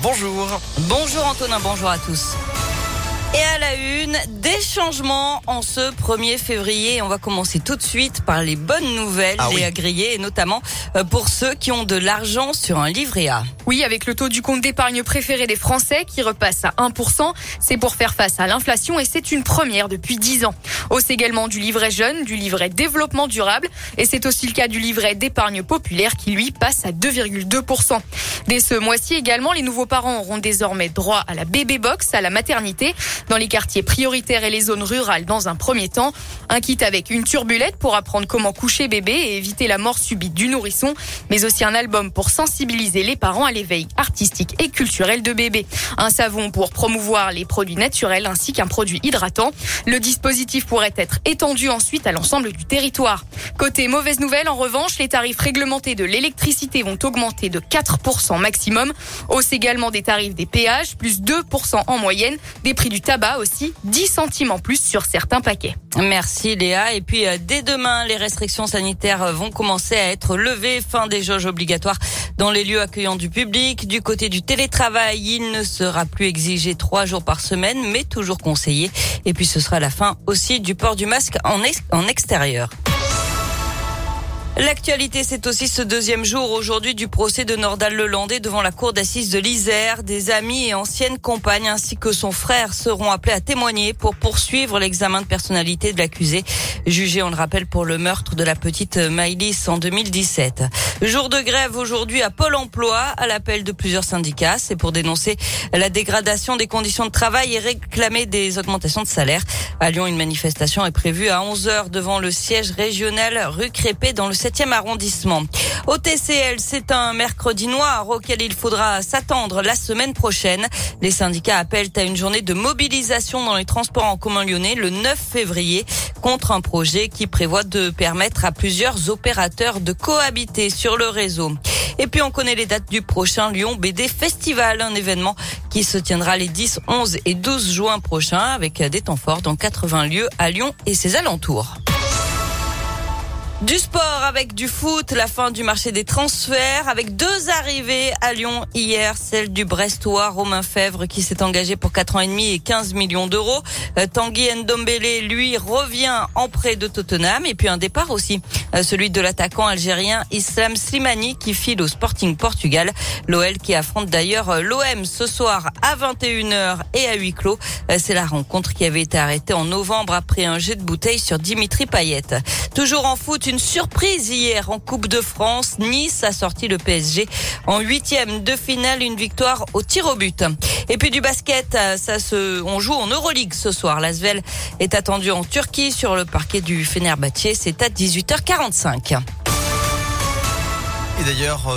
Bonjour. Bonjour Antonin, bonjour à tous. Et à la une, des changements en ce 1er février. On va commencer tout de suite par les bonnes nouvelles, Ah les oui. et notamment euh, pour ceux qui ont de l'argent sur un livret A. Oui, avec le taux du compte d'épargne préféré des Français qui repasse à 1%, c'est pour faire face à l'inflation et c'est une première depuis 10 ans. Hausse également du livret jeune, du livret développement durable et c'est aussi le cas du livret d'épargne populaire qui lui passe à 2,2%. Dès ce mois-ci également, les nouveaux parents auront désormais droit à la bébé box, à la maternité, dans les quartiers prioritaires et les zones rurales dans un premier temps. Un kit avec une turbulette pour apprendre comment coucher bébé et éviter la mort subite du nourrisson, mais aussi un album pour sensibiliser les parents à l'éveil artistique et culturel de bébé. Un savon pour promouvoir les produits naturels ainsi qu'un produit hydratant. Le dispositif pourrait être étendu ensuite à l'ensemble du territoire. Côté mauvaise nouvelle, en revanche, les tarifs réglementés de l'électricité vont augmenter de 4% maximum. Hausse également des tarifs des péages, plus 2% en moyenne. Des prix du tabac aussi, 10 centimes en plus sur certains paquets. Merci Léa. Et puis euh, dès demain, les restrictions sanitaires euh, vont commencer à être levées. Fin des jauges obligatoires dans les lieux accueillants du public. Du côté du télétravail, il ne sera plus exigé trois jours par semaine, mais toujours conseillé. Et puis ce sera la fin aussi du port du masque en, ex- en extérieur. L'actualité, c'est aussi ce deuxième jour aujourd'hui du procès de Nordal Lelandais devant la cour d'assises de l'Isère. Des amis et anciennes compagnes ainsi que son frère seront appelés à témoigner pour poursuivre l'examen de personnalité de l'accusé, jugé, on le rappelle, pour le meurtre de la petite Maïlis en 2017. Jour de grève aujourd'hui à Pôle emploi, à l'appel de plusieurs syndicats. C'est pour dénoncer la dégradation des conditions de travail et réclamer des augmentations de salaire. À Lyon, une manifestation est prévue à 11h devant le siège régional rue Crépé dans le 7e arrondissement. Au TCL, c'est un mercredi noir auquel il faudra s'attendre la semaine prochaine. Les syndicats appellent à une journée de mobilisation dans les transports en commun lyonnais le 9 février contre un projet qui prévoit de permettre à plusieurs opérateurs de cohabiter sur le réseau. Et puis on connaît les dates du prochain Lyon BD Festival, un événement qui se tiendra les 10, 11 et 12 juin prochains avec des temps forts dans 80 lieux à Lyon et ses alentours. Du sport avec du foot, la fin du marché des transferts avec deux arrivées à Lyon hier, celle du Brestois Romain Fèvre qui s'est engagé pour 4 ans et demi et 15 millions d'euros. Euh, Tanguy Ndombele lui revient en prêt de Tottenham et puis un départ aussi, celui de l'attaquant algérien Islam Slimani qui file au Sporting Portugal. L'OL qui affronte d'ailleurs euh, l'OM ce soir à 21h et à huis clos. Euh, C'est la rencontre qui avait été arrêtée en novembre après un jet de bouteille sur Dimitri Payet. Toujours en foot, une surprise hier en Coupe de France. Nice a sorti le PSG en huitième de finale, une victoire au tir au but. Et puis du basket, euh, ça se, on joue en Euroleague ce soir. L'Asvel est attendu en Turquie sur le parquet du Fenerbahçe. C'est à 18h45. Et d'ailleurs, euh,